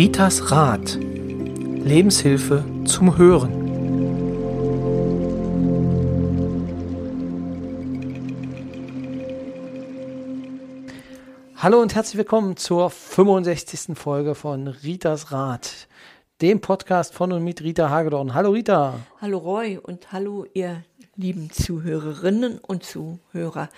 Ritas Rat. Lebenshilfe zum Hören. Hallo und herzlich willkommen zur 65. Folge von Ritas Rat, dem Podcast von und mit Rita Hagedorn. Hallo Rita. Hallo Roy und hallo ihr lieben Zuhörerinnen und Zuhörer.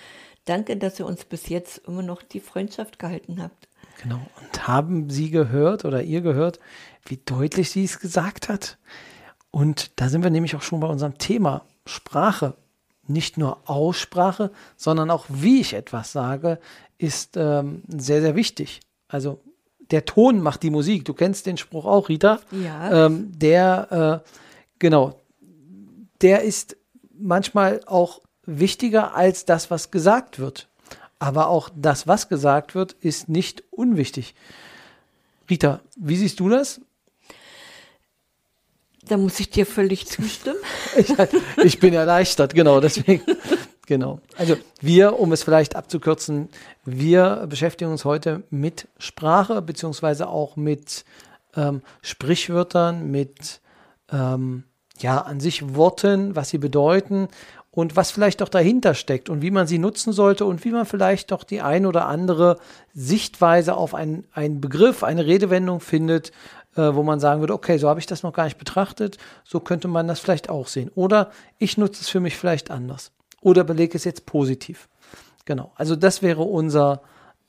Danke, dass ihr uns bis jetzt immer noch die Freundschaft gehalten habt. Genau. Und haben Sie gehört oder ihr gehört, wie deutlich sie es gesagt hat? Und da sind wir nämlich auch schon bei unserem Thema Sprache. Nicht nur Aussprache, sondern auch wie ich etwas sage, ist ähm, sehr, sehr wichtig. Also der Ton macht die Musik. Du kennst den Spruch auch, Rita. Ja. Ähm, der, äh, genau, der ist manchmal auch wichtiger als das, was gesagt wird. Aber auch das, was gesagt wird, ist nicht unwichtig. Rita, wie siehst du das? Da muss ich dir völlig zustimmen. Ich, ich bin erleichtert, genau, deswegen. Genau. Also wir, um es vielleicht abzukürzen, wir beschäftigen uns heute mit Sprache, beziehungsweise auch mit ähm, Sprichwörtern, mit ähm, ja, an sich Worten, was sie bedeuten und was vielleicht auch dahinter steckt und wie man sie nutzen sollte und wie man vielleicht doch die ein oder andere Sichtweise auf einen, einen Begriff, eine Redewendung findet, äh, wo man sagen würde, okay, so habe ich das noch gar nicht betrachtet, so könnte man das vielleicht auch sehen. Oder ich nutze es für mich vielleicht anders. Oder belege es jetzt positiv. Genau, also das wäre unser,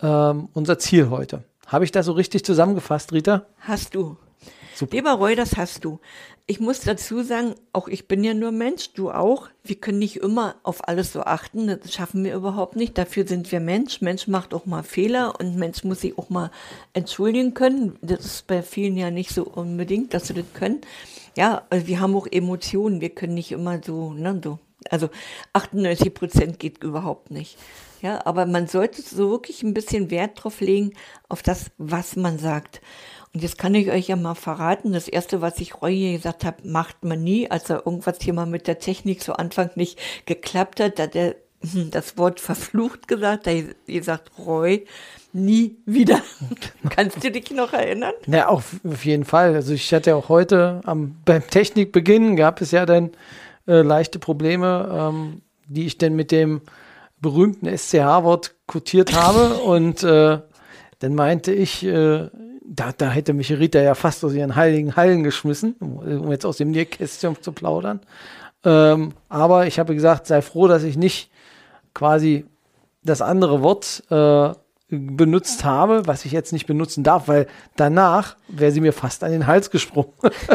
ähm, unser Ziel heute. Habe ich das so richtig zusammengefasst, Rita? Hast du. Super. Lieber Roy, das hast du. Ich muss dazu sagen, auch ich bin ja nur Mensch, du auch. Wir können nicht immer auf alles so achten, das schaffen wir überhaupt nicht. Dafür sind wir Mensch. Mensch macht auch mal Fehler und Mensch muss sich auch mal entschuldigen können. Das ist bei vielen ja nicht so unbedingt, dass sie das können. Ja, also wir haben auch Emotionen. Wir können nicht immer so, ne, so. Also 98 Prozent geht überhaupt nicht. Ja, aber man sollte so wirklich ein bisschen Wert drauf legen, auf das, was man sagt. Und jetzt kann ich euch ja mal verraten, das erste, was ich Roy gesagt habe, macht man nie, als er irgendwas hier mal mit der Technik so Anfang nicht geklappt hat, da hat er hm, das Wort verflucht gesagt, da hat er gesagt, Roy, nie wieder. Kannst du dich noch erinnern? Ja, auf, auf jeden Fall. Also ich hatte auch heute am, beim Technikbeginn gab es ja dann äh, leichte Probleme, ähm, die ich dann mit dem berühmten SCH-Wort kotiert habe und äh, dann meinte ich, äh, da, da hätte mich Rita ja fast aus ihren heiligen Hallen geschmissen, um jetzt aus dem Nähkästchen zu plaudern. Ähm, aber ich habe gesagt, sei froh, dass ich nicht quasi das andere Wort äh, benutzt habe, was ich jetzt nicht benutzen darf, weil danach wäre sie mir fast an den Hals gesprungen.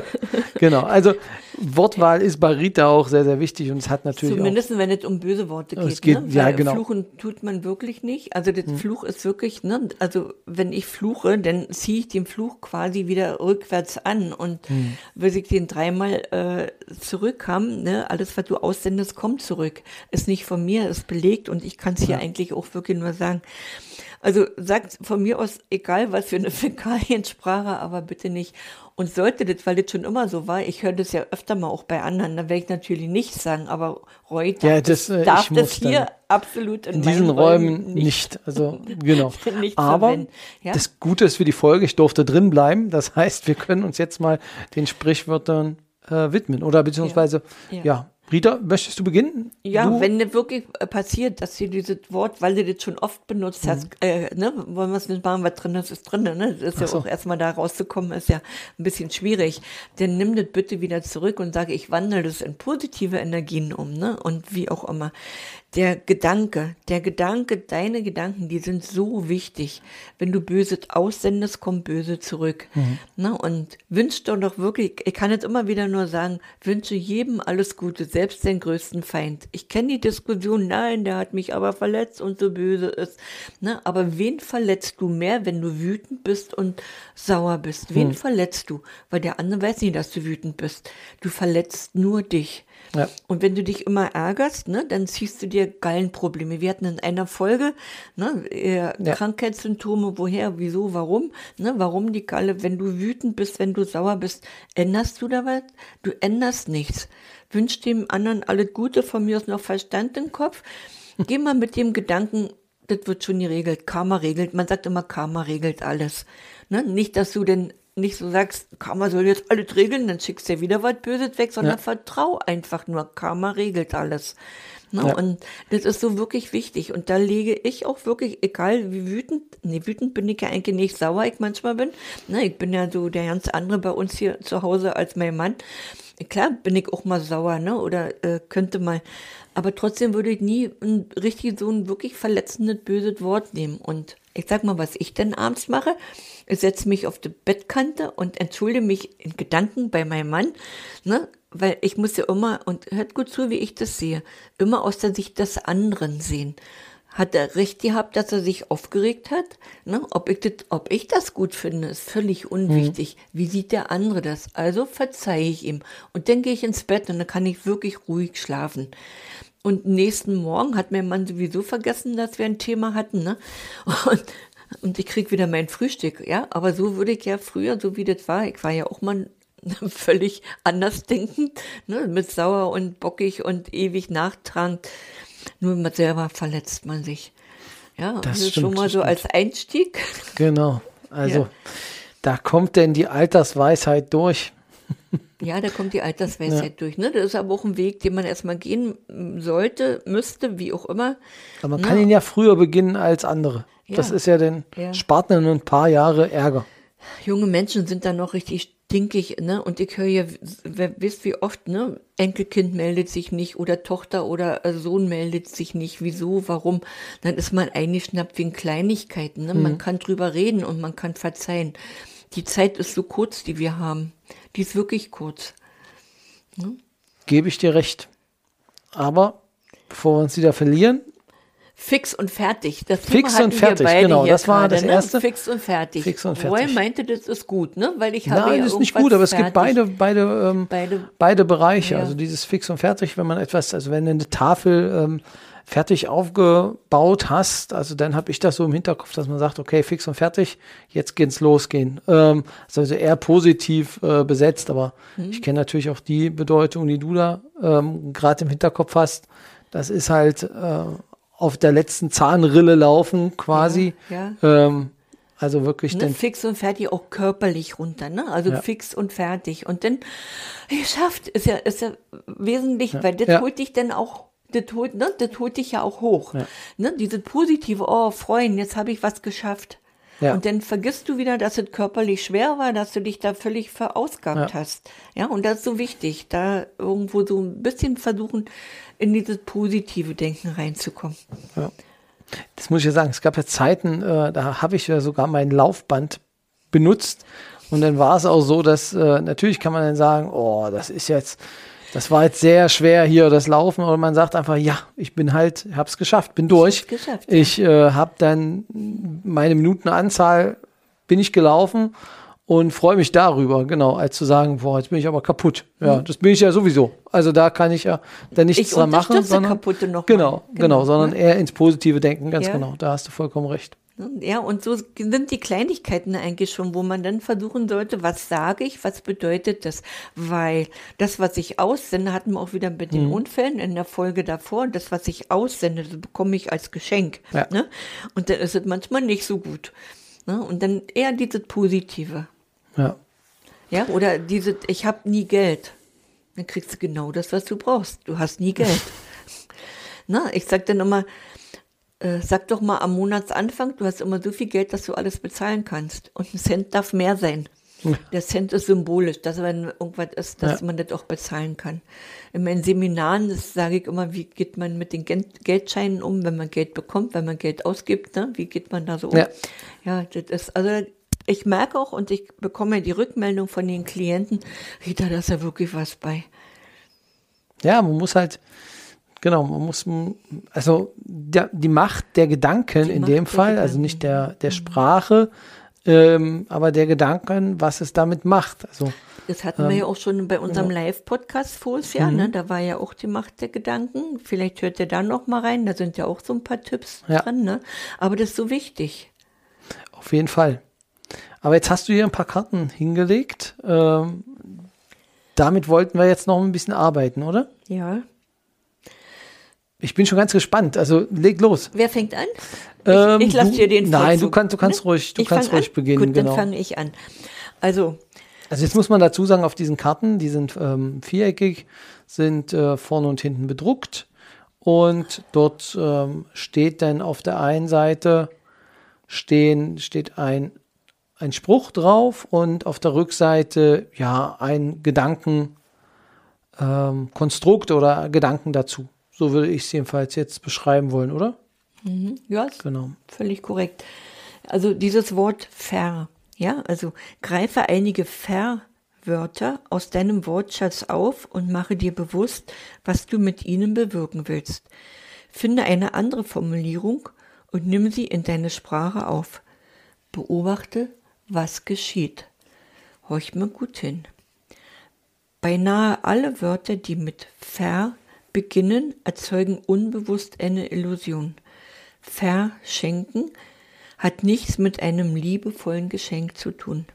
genau, also Wortwahl ist bei Rita auch sehr, sehr wichtig und es hat natürlich Zumindest auch, wenn es um böse Worte geht. Es geht- ne? ja, Weil genau. Fluchen tut man wirklich nicht. Also der Fluch ist wirklich, ne? also wenn ich fluche, dann ziehe ich den Fluch quasi wieder rückwärts an und will ich den dreimal äh, zurückhaben, ne? alles was du aussendest, kommt zurück. Ist nicht von mir, ist belegt und ich kann es hier eigentlich auch wirklich nur sagen. Also sagt von mir aus, egal was für eine Fäkaliensprache, aber bitte nicht. Und sollte das, weil das schon immer so war, ich höre das ja öfter mal auch bei anderen, dann werde ich natürlich nichts sagen, aber Roy darf Ja, das, das, äh, darf ich das hier absolut in, in diesen Räumen nicht. Also genau. Nicht Aber ja? das Gute ist für die Folge, ich durfte drin bleiben. Das heißt, wir können uns jetzt mal den Sprichwörtern äh, widmen. Oder beziehungsweise, ja. Ja. Rita, möchtest du beginnen? Ja, du? wenn das wirklich äh, passiert, dass sie dieses Wort, weil du das schon oft benutzt hast, Mhm. äh, ne, wollen wir es nicht machen, was drin ist, ist drin, ne? Das ist ja so. auch erstmal da rauszukommen, ist ja ein bisschen schwierig. Dann nimm das bitte wieder zurück und sage, ich wandle das in positive Energien um, ne? Und wie auch immer. Der Gedanke, der Gedanke, deine Gedanken, die sind so wichtig. Wenn du Böses aussendest, kommt Böse zurück. Ne? Und wünsch doch doch wirklich, ich kann jetzt immer wieder nur sagen, wünsche jedem alles Gute, selbst den größten Feind. Ich kenne die Diskussion, nein, der hat mich aber verletzt und so böse ist. Ne? Aber wen verletzt du mehr, wenn du wütend bist und sauer bist? Wen verletzt du? Weil der andere weiß nicht, dass du wütend bist. Du verletzt nur dich. Ja. Und wenn du dich immer ärgerst, ne, dann ziehst du dir Gallenprobleme. Wir hatten in einer Folge ne, äh, Ja. Krankheitssymptome, woher, wieso, warum, ne, warum die Galle, wenn du wütend bist, wenn du sauer bist, änderst du da was? Du änderst nichts. Wünsch dem anderen alles Gute, von mir aus noch Verstand im Kopf. Geh mal mit dem Gedanken, das wird schon geregelt. Karma regelt, man sagt immer, Karma regelt alles. Ne? Nicht, dass du denn nicht so sagst, Karma soll jetzt alles regeln, dann schickst du ja wieder was Böses weg, sondern Ja. vertrau einfach nur. Karma regelt alles. Ne? Ja. Und das ist so wirklich wichtig. Und da lege ich auch wirklich, egal wie wütend, nee, wütend bin ich ja eigentlich nicht, sauer ich manchmal bin. Ne, ich bin ja so der ganz andere bei uns hier zu Hause als mein Mann. Klar bin ich auch mal sauer, ne? Oder äh, könnte mal. Aber trotzdem würde ich nie ein richtig so ein wirklich verletzendes, böses Wort nehmen. Und ich sag mal, was ich denn abends mache. Ich setze mich auf die Bettkante und entschuldige mich in Gedanken bei meinem Mann, ne? Weil ich muss ja immer, und hört gut zu, wie ich das sehe, immer aus der Sicht des anderen sehen. Hat er recht gehabt, dass er sich aufgeregt hat? Ne? Ob, ich das, ob ich das gut finde, ist völlig unwichtig. Wie sieht der andere das? Also verzeihe ich ihm. Und dann gehe ich ins Bett und dann kann ich wirklich ruhig schlafen. Und nächsten Morgen hat mein Mann sowieso vergessen, dass wir ein Thema hatten. Ne? Und, und ich krieg wieder mein Frühstück. Ja, aber so würde ich ja früher, so wie das war, ich war ja auch mal völlig anders denkend, ne? mit sauer und bockig und ewig nachtragend. Nur man selber verletzt man sich. Ja, Das stimmt, schon mal so als Einstieg. Genau. Also Ja. da kommt denn die Altersweisheit durch. Ja, da kommt die Altersweisheit durch. Ne? Das ist aber auch ein Weg, den man erstmal gehen sollte, müsste, wie auch immer. Aber man kann ihn ja früher beginnen als andere. Das Ja. ist ja den Ja. spart dann ein paar Jahre Ärger. Junge Menschen sind da noch richtig stinkig, ne? Und ich höre ja, wer wisst wie oft, ne? Enkelkind meldet sich nicht oder Tochter oder Sohn meldet sich nicht. Wieso? Warum? Dann ist man eingeschnappt wegen Kleinigkeiten. Ne? Man kann drüber reden und man kann verzeihen. Die Zeit ist so kurz, die wir haben. Die ist wirklich kurz. Gebe ich dir recht. Aber bevor wir uns wieder verlieren, Fix und fertig. Das Fix Thema und fertig, genau, das war gerade, das ne? Erste. Fix und fertig. Fix und Roy fertig. meinte, das ist gut, ne? Weil ich habe nein, ja das ist nicht gut, aber es gibt fertig. beide, beide, ähm, Beide- beide Bereiche. Ja. Also dieses Fix und Fertig, wenn man etwas, also wenn eine Tafel ähm, fertig aufgebaut hast, also dann habe ich das so im Hinterkopf, dass man sagt, okay, fix und fertig, jetzt geht's losgehen. Ähm, ist also eher positiv äh, besetzt, aber Mhm. ich kenne natürlich auch die Bedeutung, die du da ähm, gerade im Hinterkopf hast. Das ist halt äh, auf der letzten Zahnrille laufen quasi. Ja, Ähm, also wirklich Ne, fix und fertig auch körperlich runter, ne? Also Ja. fix und fertig. Und dann geschafft ist ja, ist ja wesentlich, weil das Ja. holt dich dann auch, das holt, ne? Das holt dich ja auch hoch. Ja. Ne? Dieses positive, oh, freuen, jetzt habe ich was geschafft. Ja. Und dann vergisst du wieder, dass es körperlich schwer war, dass du dich da völlig verausgabt Ja. hast. Ja, und das ist so wichtig, da irgendwo so ein bisschen versuchen, in dieses positive Denken reinzukommen. Das muss ich ja sagen. Es gab ja Zeiten, äh, da habe ich ja sogar mein Laufband benutzt. Und dann war es auch so, dass äh, natürlich kann man dann sagen, oh, das ist jetzt, das war jetzt sehr schwer hier, das Laufen. Oder man sagt einfach, ja, ich bin halt, hab's geschafft, bin durch. hab's geschafft, Ich äh, habe dann meine Minutenanzahl, bin ich gelaufen und freue mich darüber, genau, als zu sagen, boah, jetzt bin ich aber kaputt. Ja, das bin ich ja sowieso. Also da kann ich ja dann nichts Ich dran machen, sondern Kaputte noch mal. genau, genau, Genau, sondern eher ins Positive denken, ganz Ja. genau. Da hast du vollkommen recht. Ja, und so sind die Kleinigkeiten eigentlich schon, wo man dann versuchen sollte, was sage ich, was bedeutet das? Weil das, was ich aussende, hatten wir auch wieder mit Mhm. den Unfällen in der Folge davor, das, was ich aussende, das bekomme ich als Geschenk. Ja. Ne? Und dann ist es manchmal nicht so gut. Ne? Und dann eher dieses Positive. Ja. Ja, oder diese, ich habe nie Geld. Dann kriegst du genau das, was du brauchst. Du hast nie Geld. Na, ich sag dann immer, äh, sag doch mal am Monatsanfang, du hast immer so viel Geld, dass du alles bezahlen kannst. Und ein Cent darf mehr sein. Der Cent ist symbolisch, dass wenn irgendwas ist, dass Ja. man das auch bezahlen kann. In meinen Seminaren das sage ich immer, wie geht man mit den Geld Geldscheinen um, wenn man Geld bekommt, wenn man Geld ausgibt, ne? wie geht man da so um? Ja. Ja, das ist, also ich merke auch und ich bekomme ja die Rückmeldung von den Klienten, Rita, da ist ja wirklich was bei. Ja, man muss halt, genau, man muss, also der, die Macht der Gedanken Die in Macht dem Fall, also Gedanken. nicht der, der Sprache, ähm, aber der Gedanken, was es damit macht. Also Das hatten wir ja auch schon bei unserem Live-Podcast voriges Jahr, ne? Da war ja auch die Macht der Gedanken. Vielleicht hört ihr da noch mal rein, da sind ja auch so ein paar Tipps Ja. dran, ne? Aber das ist so wichtig. auf jeden Fall. Aber jetzt hast du hier ein paar Karten hingelegt. Ähm, damit wollten wir jetzt noch ein bisschen arbeiten, oder? Ja. Ich bin schon ganz gespannt. Also leg los. Wer fängt an? Ähm, ich ich lasse dir den Nein, du kannst, du kannst ne? ruhig, du Ich kannst ruhig an? beginnen, Gut, genau. dann fange ich an. Also, Also jetzt muss man dazu sagen, auf diesen Karten, die sind ähm, viereckig, sind äh, vorne und hinten bedruckt. Und dort ähm, steht dann auf der einen Seite stehen, steht ein, ein Spruch drauf und auf der Rückseite ja ein Gedankenkonstrukt ähm, oder Gedanken dazu. So würde ich es jedenfalls jetzt beschreiben wollen, oder? ja, ist Genau. völlig korrekt. Also dieses Wort ver, ja, also greife einige Verwörter aus deinem Wortschatz auf und mache dir bewusst, was du mit ihnen bewirken willst. Finde eine andere Formulierung und nimm sie in deine Sprache auf. Beobachte, was geschieht. Horch mir gut hin. Beinahe alle Wörter, die mit ver beginnen, erzeugen unbewusst eine Illusion. Verschenken hat nichts mit einem liebevollen Geschenk zu tun.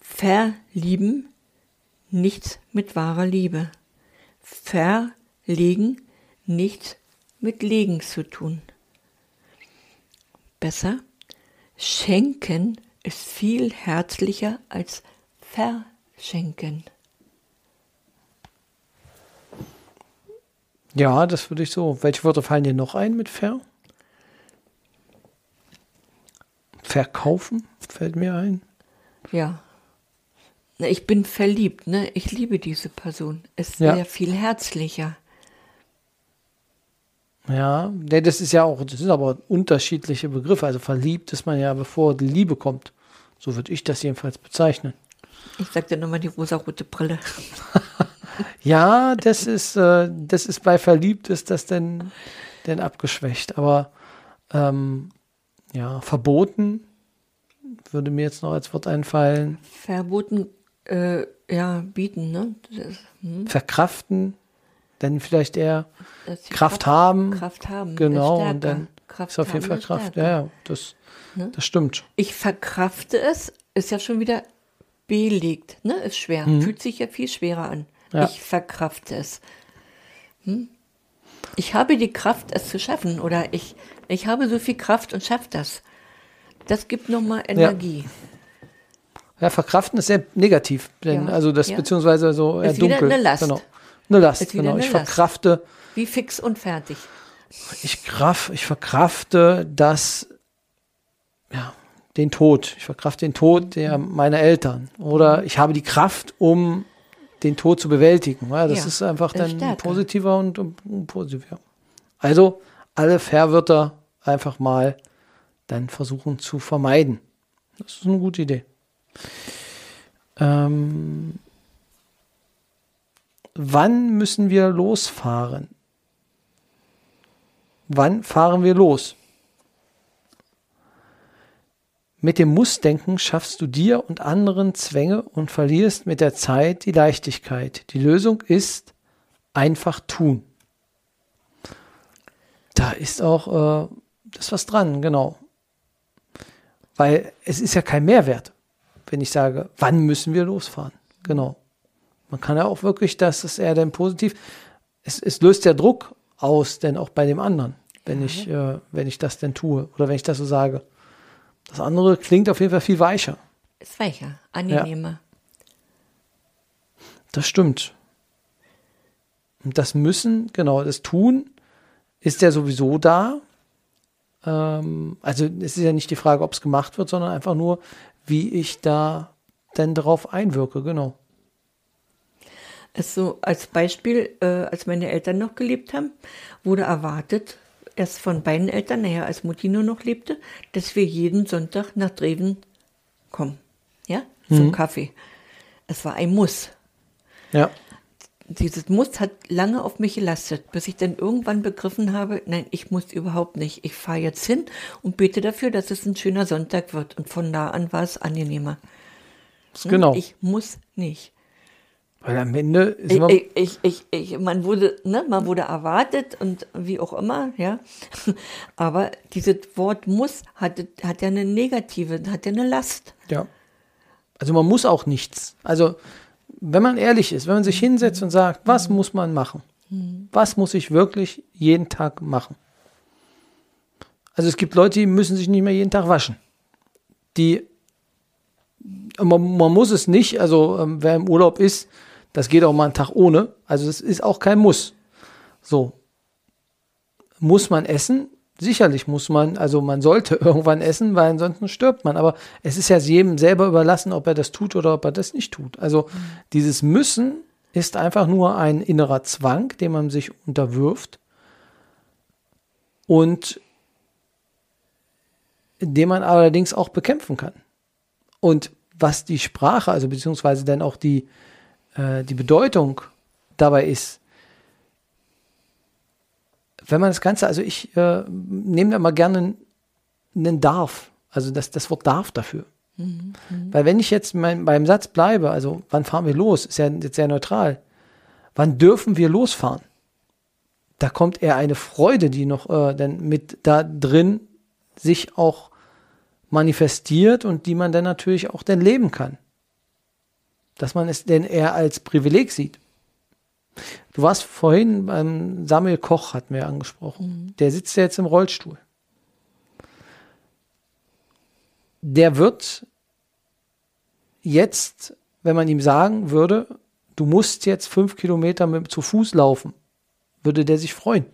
Verlieben nichts mit wahrer Liebe. Verlegen nichts mit Legen zu tun. Besser, schenken ist viel herzlicher als verschenken. Ja, das würde ich so. Welche Wörter fallen dir noch ein mit ver? Verkaufen fällt mir ein. Ja. Ich bin verliebt, ne? Ich liebe diese Person. Es Ja. wäre viel herzlicher. Ja, nee, das ist ja auch, das sind aber unterschiedliche Begriffe. Also verliebt ist man ja, bevor die Liebe kommt. So würde ich das jedenfalls bezeichnen. Ich sag dir nochmal die rosarote Brille. Ja, das ist, äh, das ist bei verliebt ist das denn, denn abgeschwächt. Aber ähm, ja, verboten würde mir jetzt noch als Wort einfallen. Verboten, äh, ja, bieten, ne? Ist, hm, Verkraften, dann vielleicht eher die Kraft haben. Kraft haben. Genau, stärker. und dann Kraft ist auf jeden Fall Kraft. stärker. Ja, ja, das, das stimmt. Ich verkrafte es, ist ja schon wieder belegt, ne? Ist schwer. Fühlt sich ja viel schwerer an. Mhm. Ja. Ich verkrafte es. Hm? Ich habe die Kraft, es zu schaffen. Oder ich, ich habe so viel Kraft und schaffe das. Das gibt nochmal Energie. Ja, verkraften ist sehr negativ, denn Ja, also das ja. beziehungsweise so eher Ist wieder dunkel. eine Last. Genau. Eine Last, Ist genau. eine Ich Last. verkrafte, Wie fix und fertig. ich kraft, ich verkrafte das, ja, den Tod. Ich verkrafte den Tod der meiner Eltern. Oder ich habe die Kraft, um den Tod zu bewältigen. Ja, das Ja, ist einfach dann stärker. positiver und, und, positiver. Also alle Verwörter einfach mal dann versuchen zu vermeiden. Das ist eine gute Idee. Ähm, wann müssen wir losfahren? Wann fahren wir los? Mit dem Mussdenken schaffst du dir und anderen Zwänge und verlierst mit der Zeit die Leichtigkeit. Die Lösung ist einfach tun. Da ist auch äh, das was dran, genau. Weil es ist ja kein Mehrwert, wenn ich sage, wann müssen wir losfahren? Genau. Man kann ja auch wirklich, das ist eher dann positiv. Es, es löst ja Druck aus, denn auch bei dem anderen, wenn ich, äh, wenn ich das denn tue oder wenn ich das so sage. Das andere klingt auf jeden Fall viel weicher. Ist weicher, angenehmer. Das stimmt. Und das Müssen, genau, das Tun ist ja sowieso da. Ähm, also es ist ja nicht die Frage, ob es gemacht wird, sondern einfach nur, wie ich da denn darauf einwirke, genau. Ist so als Beispiel, äh, als meine Eltern noch gelebt haben, wurde erwartet, erst von beiden Eltern, naja, als Mutti nur noch lebte, dass wir jeden Sonntag nach Dreven kommen. Ja, zum Kaffee. Es war ein Muss. Ja, Dieses Muss hat lange auf mich gelastet, bis ich dann irgendwann begriffen habe, nein, ich muss überhaupt nicht. Ich fahre jetzt hin und bete dafür, dass es ein schöner Sonntag wird. Und von da an war es angenehmer. Hm? genau. Ich muss nicht. Weil am Ende ist immer, ich, ich, ich, ich, man wurde, ne, man wurde erwartet und wie auch immer, ja. Aber dieses Wort muss hat, hat ja eine negative, hat ja eine Last. ja. Also man muss auch nichts. Also wenn man ehrlich ist, wenn man sich hinsetzt und sagt, was muss man machen? Was muss ich wirklich jeden Tag machen? Also es gibt Leute, die müssen sich nicht mehr jeden Tag waschen. Die man, man muss es nicht, also ähm, wer im Urlaub ist, das geht auch mal einen Tag ohne. Also es ist auch kein Muss. So. Muss man essen? Sicherlich muss man, also man sollte irgendwann essen, weil ansonsten stirbt man. Aber es ist ja jedem selber überlassen, ob er das tut oder ob er das nicht tut. Also mhm. dieses Müssen ist einfach nur ein innerer Zwang, dem man sich unterwirft und den man allerdings auch bekämpfen kann. Und was die Sprache, also beziehungsweise dann auch die, äh, die Bedeutung dabei ist, wenn man das Ganze, also ich äh, nehme da mal gerne einen darf, also das, das Wort darf dafür. Mhm. Weil wenn ich jetzt mein, beim Satz bleibe, also wann fahren wir los, ist ja jetzt sehr neutral. Wann dürfen wir losfahren? Da kommt eher eine Freude, die noch äh, dann mit da drin sich auch manifestiert und die man dann natürlich auch dann leben kann. Dass man es denn eher als Privileg sieht. Du warst vorhin beim Samuel Koch, hatten wir angesprochen. Mhm. Der sitzt ja jetzt im Rollstuhl. Der wird jetzt, wenn man ihm sagen würde, du musst jetzt fünf Kilometer mit, zu Fuß laufen, würde der sich freuen,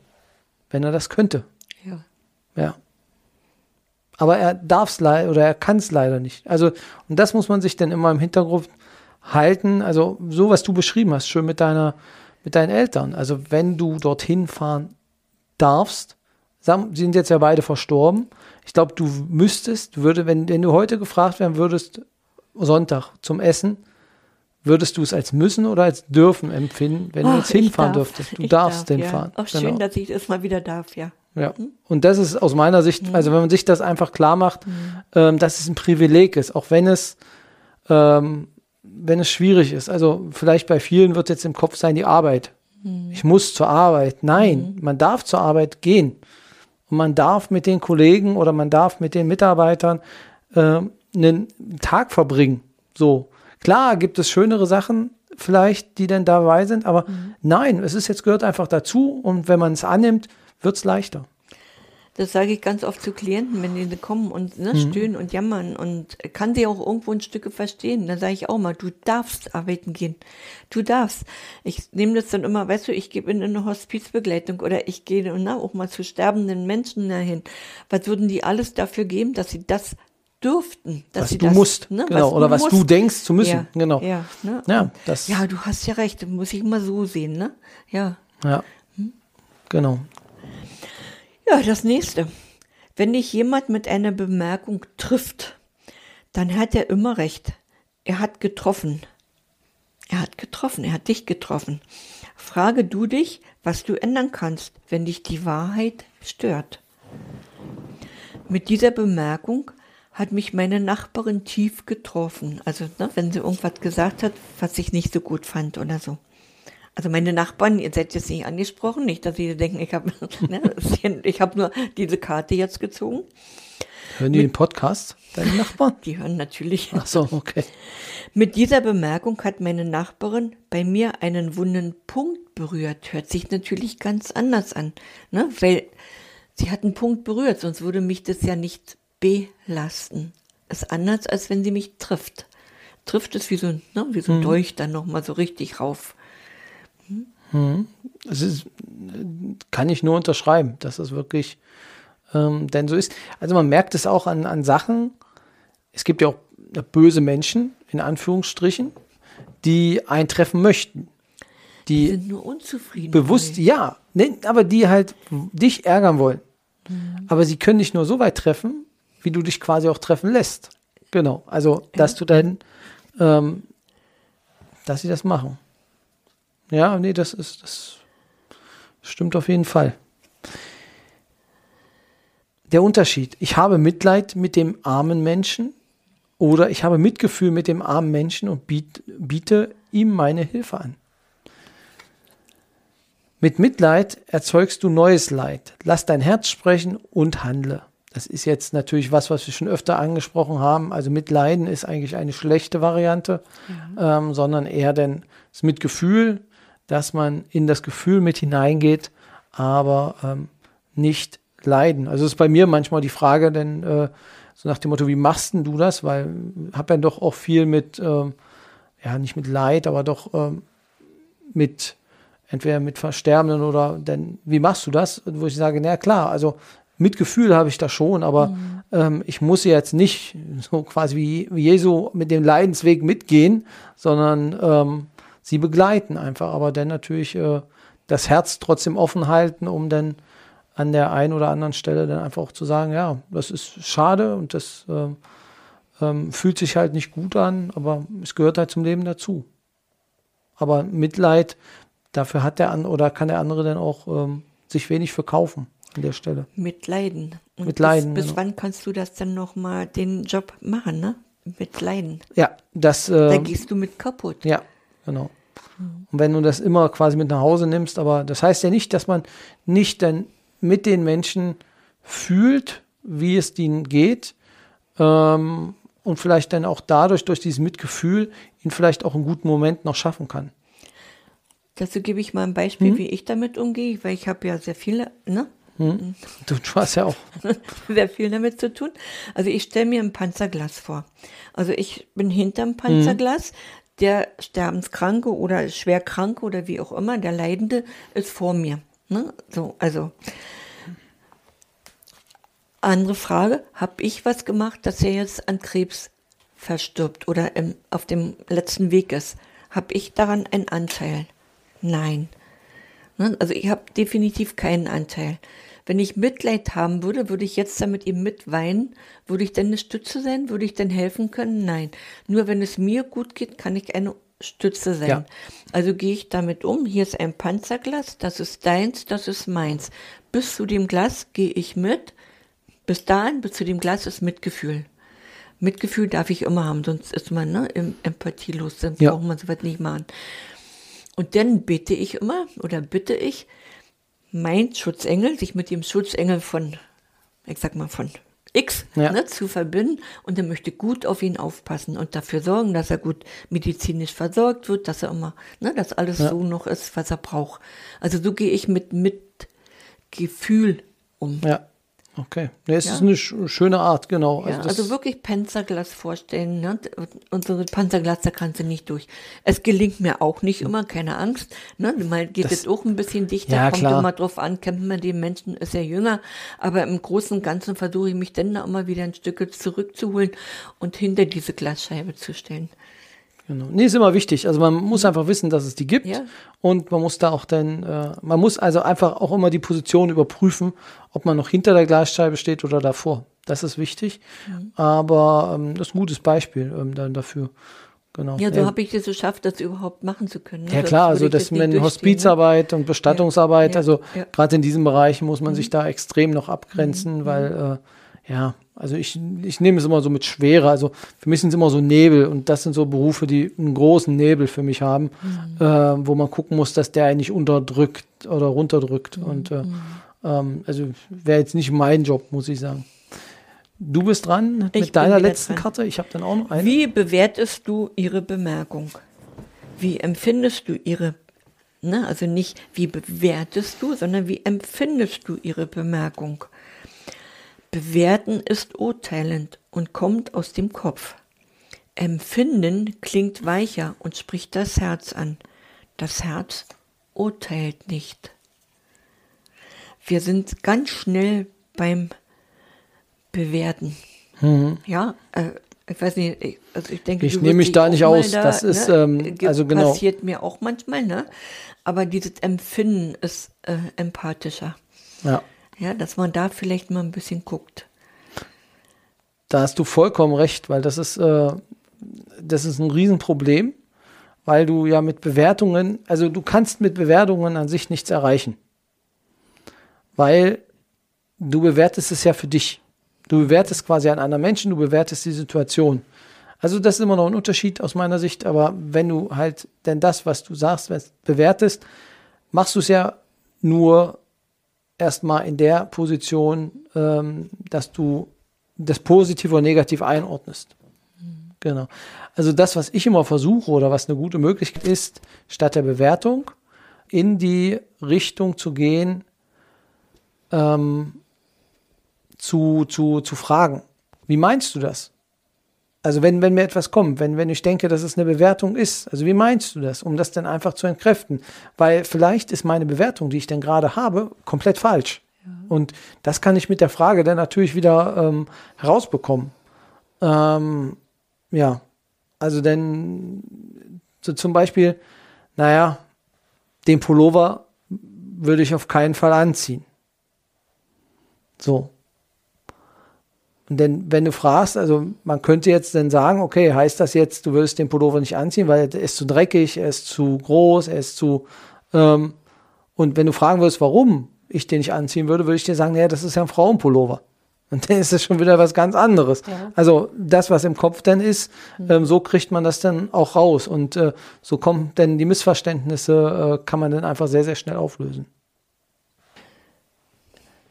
wenn er das könnte. Ja. Ja. Aber er darf es leider oder er kann es leider nicht. Also, und das muss man sich dann immer im Hintergrund halten. Also, so was du beschrieben hast, schön mit deiner, mit deinen Eltern. Also, wenn du dorthin fahren darfst, sie sind jetzt ja beide verstorben. Ich glaube, du müsstest, würde, wenn, wenn du heute gefragt werden würdest, Sonntag zum Essen, Würdest du es als müssen oder als dürfen empfinden, wenn oh, du jetzt hinfahren dürftest? Du darfst darf, hinfahren. Ja. Auch schön, genau. dass ich es mal wieder darf, ja. Ja. Und das ist aus meiner Sicht, mhm. also wenn man sich das einfach klar macht, mhm. ähm, dass es ein Privileg ist, auch wenn es, ähm, wenn es schwierig ist. Also vielleicht bei vielen wird jetzt im Kopf sein, die Arbeit. Mhm. Ich muss zur Arbeit. Nein, mhm. man darf zur Arbeit gehen. Und man darf mit den Kollegen oder man darf mit den Mitarbeitern äh, einen Tag verbringen. So. Klar gibt es schönere Sachen vielleicht, die dann dabei sind, aber mhm. nein, es ist jetzt gehört einfach dazu und wenn man es annimmt, wird es leichter. Das sage ich ganz oft zu Klienten, wenn die kommen und ne, mhm. stöhnen und jammern und kann sie auch irgendwo ein Stück verstehen. Dann sage ich auch mal, du darfst arbeiten gehen. Du darfst. Ich nehme das dann immer, weißt du, ich gebe in eine Hospizbegleitung oder ich gehe na, auch mal zu sterbenden Menschen dahin. Was würden die alles dafür geben, dass sie das dürften. Dass was sie du das, musst, ne, genau, was oder was musst. du denkst zu müssen, ja, genau. Ja, ne? ja, das ja, du hast ja recht, muss ich immer so sehen, ne? Ja. Ja, hm? genau. Ja, das nächste. Wenn dich jemand mit einer Bemerkung trifft, dann hat er immer recht. Er hat getroffen. Er hat getroffen, er hat dich getroffen. Frage du dich, was du ändern kannst, wenn dich die Wahrheit stört. Mit dieser Bemerkung hat mich meine Nachbarin tief getroffen. Also, ne, wenn sie irgendwas gesagt hat, was ich nicht so gut fand oder so. Also meine Nachbarn, ihr seid jetzt nicht angesprochen, nicht, dass sie denken, ich habe ne, ich hab nur diese Karte jetzt gezogen. Hören die Mit, den Podcast, deine Nachbarn? Die hören natürlich. Ach so, okay. Mit dieser Bemerkung hat meine Nachbarin bei mir einen wunden Punkt berührt. Hört sich natürlich ganz anders an, ne? weil sie hat einen Punkt berührt, sonst würde mich das ja nicht belasten. Ist anders, als wenn sie mich trifft. Trifft es wie so, ne, wie so ein hm. Dolch dann nochmal so richtig rauf. Hm? Das ist, kann ich nur unterschreiben, dass das wirklich ähm, denn so ist. Also man merkt es auch an, an Sachen. Es gibt ja auch böse Menschen, in Anführungsstrichen, die eintreffen möchten. Die, die sind nur unzufrieden. Bewusst, ja, ne, aber die halt dich ärgern wollen. Mhm. Aber sie können dich nur so weit treffen, wie du dich quasi auch treffen lässt. Genau. Also, dass du dann, ähm, dass sie das machen. Ja, nee, das ist, das stimmt auf jeden Fall. Der Unterschied. Ich habe Mitleid mit dem armen Menschen oder ich habe Mitgefühl mit dem armen Menschen und biet, biete ihm meine Hilfe an. Mit Mitleid erzeugst du neues Leid. Lass dein Herz sprechen und handle. Das ist jetzt natürlich was, was wir schon öfter angesprochen haben. Also Mitleiden ist eigentlich eine schlechte Variante, mhm. ähm, sondern eher denn das Mitgefühl, dass man in das Gefühl mit hineingeht, aber ähm, nicht leiden. Also ist bei mir manchmal die Frage, denn äh, so nach dem Motto, wie machst denn du das? Weil ich habe ja doch auch viel mit, ähm, ja, nicht mit Leid, aber doch ähm, mit entweder mit Versterbenden oder denn wie machst du das? Wo ich sage, na klar, also Mitgefühl habe ich da schon, aber mhm. ähm, ich muss jetzt nicht so quasi wie, wie Jesu mit dem Leidensweg mitgehen, sondern ähm, sie begleiten einfach, aber dann natürlich äh, das Herz trotzdem offen halten, um dann an der einen oder anderen Stelle dann einfach auch zu sagen, ja, das ist schade und das äh, ähm, fühlt sich halt nicht gut an, aber es gehört halt zum Leben dazu. Aber Mitleid, dafür hat der andere oder kann der andere dann auch ähm, sich wenig verkaufen an der Stelle. Mit Leiden. Und Mit Leiden. Bis, bis genau. wann kannst du das dann nochmal den Job machen, ne? Mit Leiden. Ja, das. Äh, da gehst du mit kaputt. Ja, genau. Und wenn du das immer quasi mit nach Hause nimmst, aber das heißt ja nicht, dass man nicht dann mit den Menschen fühlt, wie es ihnen geht ähm, und vielleicht dann auch dadurch, durch dieses Mitgefühl, ihn vielleicht auch einen guten Moment noch schaffen kann. Dazu gebe ich mal ein Beispiel, mhm. wie ich damit umgehe, weil ich habe ja sehr viele, ne? Mhm. Du hast ja auch sehr viel damit zu tun. Also ich stelle mir ein Panzerglas vor. Also ich bin hinterm Panzerglas, mhm. Der Sterbenskranke oder Schwerkranke oder wie auch immer, der Leidende ist vor mir. Ne? So, also andere Frage, habe ich was gemacht, dass er jetzt an Krebs verstirbt oder im, auf dem letzten Weg ist? Habe ich daran einen Anteil? Nein. Ne? Also ich habe definitiv keinen Anteil. Wenn ich Mitleid haben würde, würde ich jetzt damit ihm mitweinen. Würde ich denn eine Stütze sein? Würde ich denn helfen können? Nein. Nur wenn es mir gut geht, kann ich eine Stütze sein. Ja. Also gehe ich damit um. Hier ist ein Panzerglas, das ist deins, das ist meins. Bis zu dem Glas gehe ich mit. Bis dahin, bis zu dem Glas ist Mitgefühl. Mitgefühl darf ich immer haben, sonst ist man ne, empathielos, dann ja. braucht man so was nicht machen. Und dann bitte ich immer oder bitte ich, mein Schutzengel, sich mit dem Schutzengel von, ich sag mal, von X ja. ne, zu verbinden und er möchte gut auf ihn aufpassen und dafür sorgen, dass er gut medizinisch versorgt wird, dass er immer, ne, dass alles ja. so noch ist, was er braucht. Also so gehe ich mit Mitgefühl um. Ja. Okay, ja, es ja. ist eine schöne Art, genau. Ja, also, also, wirklich Panzerglas vorstellen. Ne? Unsere Panzerglas, da kannst du nicht durch. Es gelingt mir auch nicht immer, keine Angst. Ne? Mal geht das, es auch ein bisschen dichter, ja, kommt klar. immer drauf an, kennt man den Menschen, ist er jünger. Aber im Großen und Ganzen versuche ich mich dann da immer wieder ein Stück zurückzuholen und hinter diese Glasscheibe zu stellen. Genau. Nee, ist immer wichtig. Also man muss einfach wissen, dass es die gibt. Ja. Und man muss da auch dann, äh, man muss also einfach auch immer die Position überprüfen, ob man noch hinter der Glasscheibe steht oder davor. Das ist wichtig. Mhm. Aber ähm, das ist ein gutes Beispiel ähm, dann dafür. Genau. Ja, so ja. habe ich es geschafft, das überhaupt machen zu können. Ne? Ja klar, also das, mit Hospizarbeit ne? und Bestattungsarbeit, ja. also gerade in diesem Bereich muss man mhm. sich da extrem noch abgrenzen, mhm. weil äh, ja, also ich, ich nehme es immer so mit Schwere. Also für mich sind es immer so Nebel und das sind so Berufe, die einen großen Nebel für mich haben, mhm. äh, wo man gucken muss, dass der einen nicht unterdrückt oder runterdrückt. Mhm. Und äh, ähm, also wäre jetzt nicht mein Job, muss ich sagen. Du bist dran ich mit deiner letzten dran. Karte. Ich habe dann auch noch eine. Wie bewertest du ihre Bemerkung? Wie empfindest du ihre, ne, also nicht wie bewertest du, sondern wie empfindest du ihre Bemerkung? Bewerten ist urteilend und kommt aus dem Kopf. Empfinden klingt weicher und spricht das Herz an. Das Herz urteilt nicht. Wir sind ganz schnell beim Bewerten. Mhm. Ja, äh, ich weiß nicht, ich, also ich denke, ich nehme mich da nicht aus. Da, das ist ne, ähm, also genau. Passiert mir auch manchmal, ne? Aber dieses Empfinden ist äh, empathischer. Ja. Ja, dass man da vielleicht mal ein bisschen guckt. Da hast du vollkommen recht, weil das ist, äh, das ist ein Riesenproblem, weil du ja mit Bewertungen, also du kannst mit Bewertungen an sich nichts erreichen. Weil du bewertest es ja für dich. Du bewertest quasi an anderen Menschen, du bewertest die Situation. Also das ist immer noch ein Unterschied aus meiner Sicht, aber wenn du halt denn das, was du sagst, bewertest, machst du es ja nur erstmal in der Position, ähm, dass du das Positive und Negative einordnest. Mhm. Genau. Also das, was ich immer versuche oder was eine gute Möglichkeit ist, statt der Bewertung in die Richtung zu gehen, ähm, zu, zu, zu fragen. Wie meinst du das? Also wenn, wenn mir etwas kommt, wenn, wenn ich denke, dass es eine Bewertung ist, also wie meinst du das, um das dann einfach zu entkräften? Weil vielleicht ist meine Bewertung, die ich denn gerade habe, komplett falsch. Ja. Und das kann ich mit der Frage dann natürlich wieder ähm, herausbekommen. Ähm, ja, also denn so zum Beispiel, naja, den Pullover würde ich auf keinen Fall anziehen. So. Und denn, wenn du fragst, also man könnte jetzt dann sagen, okay, heißt das jetzt, du würdest den Pullover nicht anziehen, weil er ist zu dreckig, er ist zu groß, er ist zu. Ähm, und wenn du fragen würdest, warum ich den nicht anziehen würde, würde ich dir sagen, ja, das ist ja ein Frauenpullover. Und dann ist das schon wieder was ganz anderes. Ja. Also das, was im Kopf dann ist, mhm. ähm, so kriegt man das dann auch raus. Und äh, so kommen dann die Missverständnisse, äh, kann man dann einfach sehr, sehr schnell auflösen.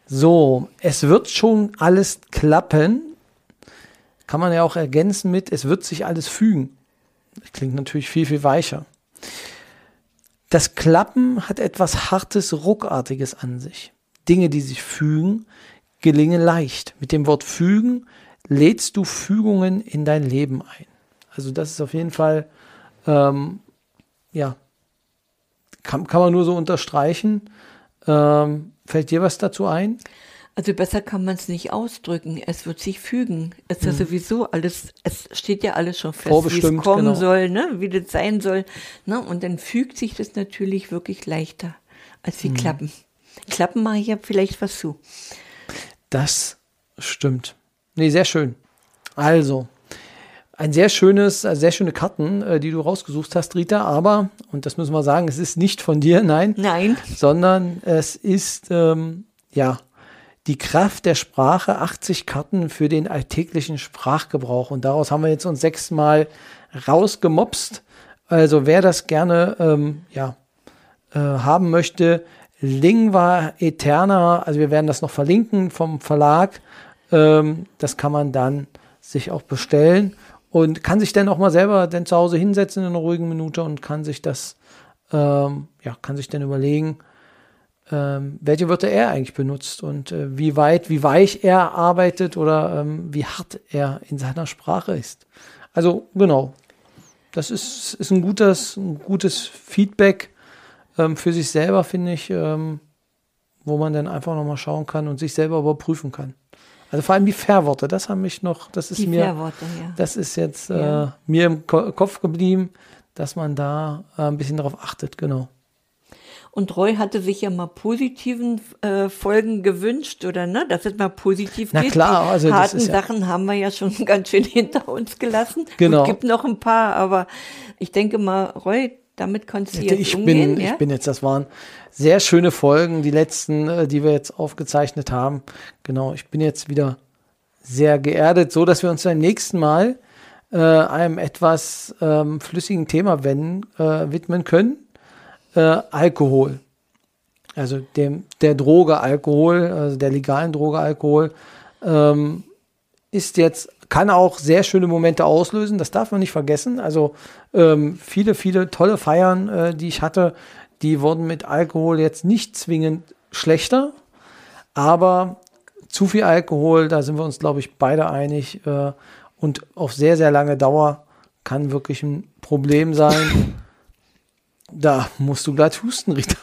So, es wird schon alles klappen. Kann man ja auch ergänzen mit, es wird sich alles fügen. Das klingt natürlich viel, viel weicher. Das Klappen hat etwas Hartes, Ruckartiges an sich. Dinge, die sich fügen, gelingen leicht. Mit dem Wort fügen lädst du Fügungen in dein Leben ein. Also das ist auf jeden Fall, ähm, ja, kann, kann man nur so unterstreichen. Ähm, fällt dir was dazu ein? Also besser kann man es nicht ausdrücken. Es wird sich fügen. Es ist ja mhm. sowieso alles, es steht ja alles schon fest, wie es kommen genau. soll, ne? wie das sein soll. Ne? Und dann fügt sich das natürlich wirklich leichter als wie mhm. Klappen. Klappen mache ich ja vielleicht was zu. Das stimmt. Nee, sehr schön. Also, ein sehr schönes, äh, sehr schöne Karten, äh, die du rausgesucht hast, Rita, aber, und das müssen wir sagen, es ist nicht von dir, nein. Nein. Sondern es ist, ähm, ja, die Kraft der Sprache, 80 Karten für den alltäglichen Sprachgebrauch. Und daraus haben wir jetzt uns sechsmal rausgemopst. Also wer das gerne, ähm, ja, äh, haben möchte, Lingua Eterna, also wir werden das noch verlinken vom Verlag. Ähm, das kann man dann sich auch bestellen und kann sich dann auch mal selber dann zu Hause hinsetzen in einer ruhigen Minute und kann sich das, ähm, ja, kann sich dann überlegen, ähm, welche Wörter er eigentlich benutzt und äh, wie weit, wie weich er arbeitet oder ähm, wie hart er in seiner Sprache ist. Also genau, das ist, ist ein gutes, ein gutes Feedback ähm, für sich selber, finde ich, ähm, wo man dann einfach nochmal schauen kann und sich selber überprüfen kann. Also vor allem die Fährworte, das haben mich noch, das ist die mir, ja. das ist jetzt ja. äh, mir im Ko Kopf geblieben, dass man da äh, ein bisschen darauf achtet, genau. Und Roy hatte sich ja mal positiven äh, Folgen gewünscht, oder ne? Dass es mal positiv Na geht. klar, also Die harten ja Sachen haben wir ja schon ganz schön hinter uns gelassen. Genau. Es gibt noch ein paar, aber ich denke mal, Roy, damit kannst du jetzt ich umgehen, bin, ja? Ich bin jetzt, das waren sehr schöne Folgen, die letzten, äh, die wir jetzt aufgezeichnet haben. Genau, ich bin jetzt wieder sehr geerdet, so dass wir uns beim nächsten Mal äh, einem etwas ähm, flüssigen Thema wenden, äh, widmen können. Äh, Alkohol. Also dem, der Droge Alkohol, also der legalen Droge Alkohol, ähm, ist jetzt kann auch sehr schöne Momente auslösen, das darf man nicht vergessen. Also ähm, viele, viele tolle Feiern, äh, die ich hatte, die wurden mit Alkohol jetzt nicht zwingend schlechter, aber zu viel Alkohol, da sind wir uns, glaube ich, beide einig. Äh, und auf sehr, sehr lange Dauer kann wirklich ein Problem sein. Da musst du gleich husten, Rita.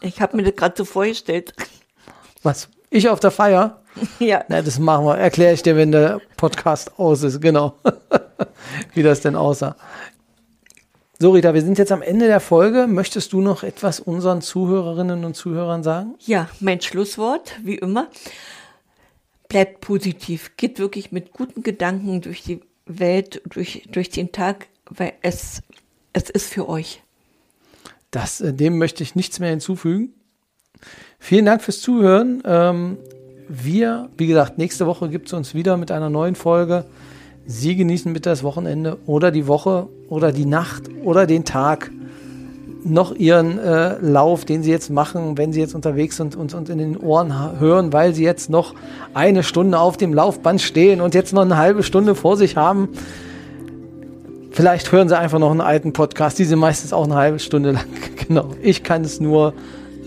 Ich habe mir das gerade so vorgestellt. Was? Ich auf der Feier? Ja. Na, das machen wir. Erkläre ich dir, wenn der Podcast aus ist. Genau. Wie das denn aussah. So, Rita, wir sind jetzt am Ende der Folge. Möchtest du noch etwas unseren Zuhörerinnen und Zuhörern sagen? Ja, mein Schlusswort, wie immer. Bleibt positiv. Geht wirklich mit guten Gedanken durch die Welt, durch, durch den Tag, weil es, es ist für euch. Das, äh, dem möchte ich nichts mehr hinzufügen. Vielen Dank fürs Zuhören. Ähm, wir, wie gesagt, nächste Woche gibt es uns wieder mit einer neuen Folge. Sie genießen bitte das Wochenende oder die Woche oder die Nacht oder den Tag noch ihren äh, Lauf, den sie jetzt machen, wenn sie jetzt unterwegs sind und uns in den Ohren hören, weil sie jetzt noch eine Stunde auf dem Laufband stehen und jetzt noch eine halbe Stunde vor sich haben. Vielleicht hören sie einfach noch einen alten Podcast, die sind meistens auch eine halbe Stunde lang. genau. Ich kann es nur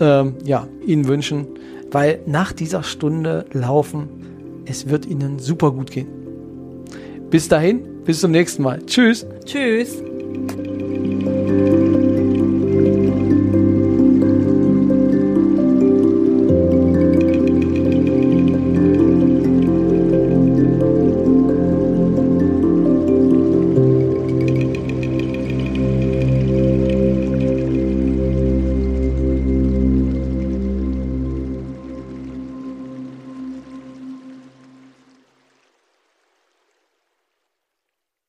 ähm, ja, Ihnen wünschen, weil nach dieser Stunde laufen, es wird Ihnen super gut gehen. Bis dahin, bis zum nächsten Mal. Tschüss. Tschüss.